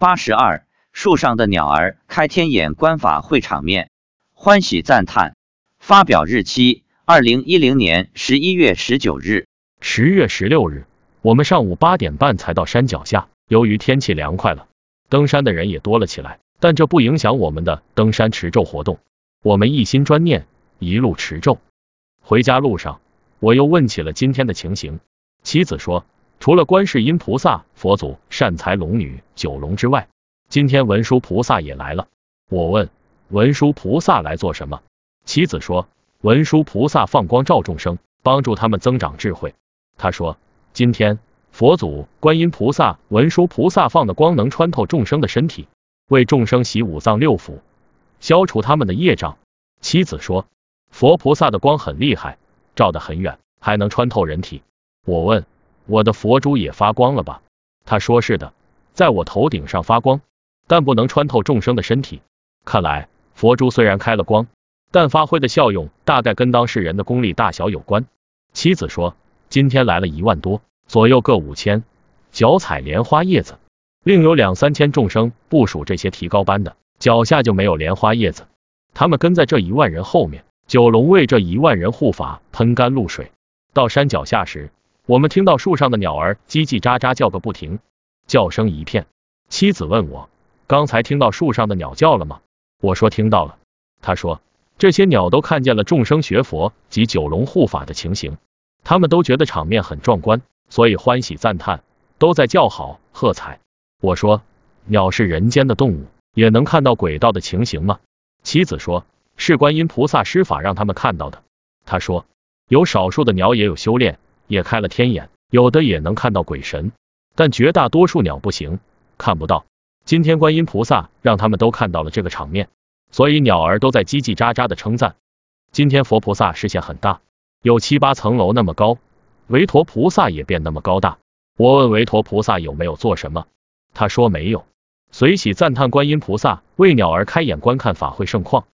八十二，树上的鸟儿开天眼观法会场面，欢喜赞叹。发表日期：二零一零年十一月十九日。十月十六日，我们上午八点半才到山脚下。由于天气凉快了，登山的人也多了起来，但这不影响我们的登山持咒活动。我们一心专念，一路持咒。回家路上，我又问起了今天的情形。妻子说，除了观世音菩萨、佛祖、善财龙女、九龙之外，今天文殊菩萨也来了。我问，文殊菩萨来做什么？妻子说，文殊菩萨放光照众生，帮助他们增长智慧。他说，今天佛祖、观音菩萨、文殊菩萨放的光能穿透众生的身体，为众生洗五脏六腑，消除他们的业障。妻子说，佛菩萨的光很厉害，照得很远，还能穿透人体。我问，我的佛珠也发光了吧？他说是的，在我头顶上发光，但不能穿透众生的身体。看来佛珠虽然开了光，但发挥的效用大概跟当事人的功力大小有关。妻子说，今天来了一万多，左右各五千，脚踩莲花叶子，另有两三千众生部署这些提高班的，脚下就没有莲花叶子。他们跟在这一万人后面，九龙为这一万人护法，喷甘露水。到山脚下时，我们听到树上的鸟儿叽叽喳喳叫个不停，叫声一片。妻子问我，刚才听到树上的鸟叫了吗？我说听到了。他说，这些鸟都看见了众生学佛及九龙护法的情形，他们都觉得场面很壮观，所以欢喜赞叹，都在叫好喝彩。我说，鸟是人间的动物，也能看到鬼道的情形吗？妻子说，是观音菩萨施法让他们看到的。他说，有少数的鸟也有修炼，也开了天眼，有的也能看到鬼神，但绝大多数鸟不行，看不到。今天观音菩萨让他们都看到了这个场面，所以鸟儿都在叽叽喳喳的称赞。今天佛菩萨视线很大，有七八层楼那么高，韦陀菩萨也变那么高大。我问韦陀菩萨有没有做什么，他说没有。随喜赞叹观音菩萨为鸟儿开眼观看法会盛况。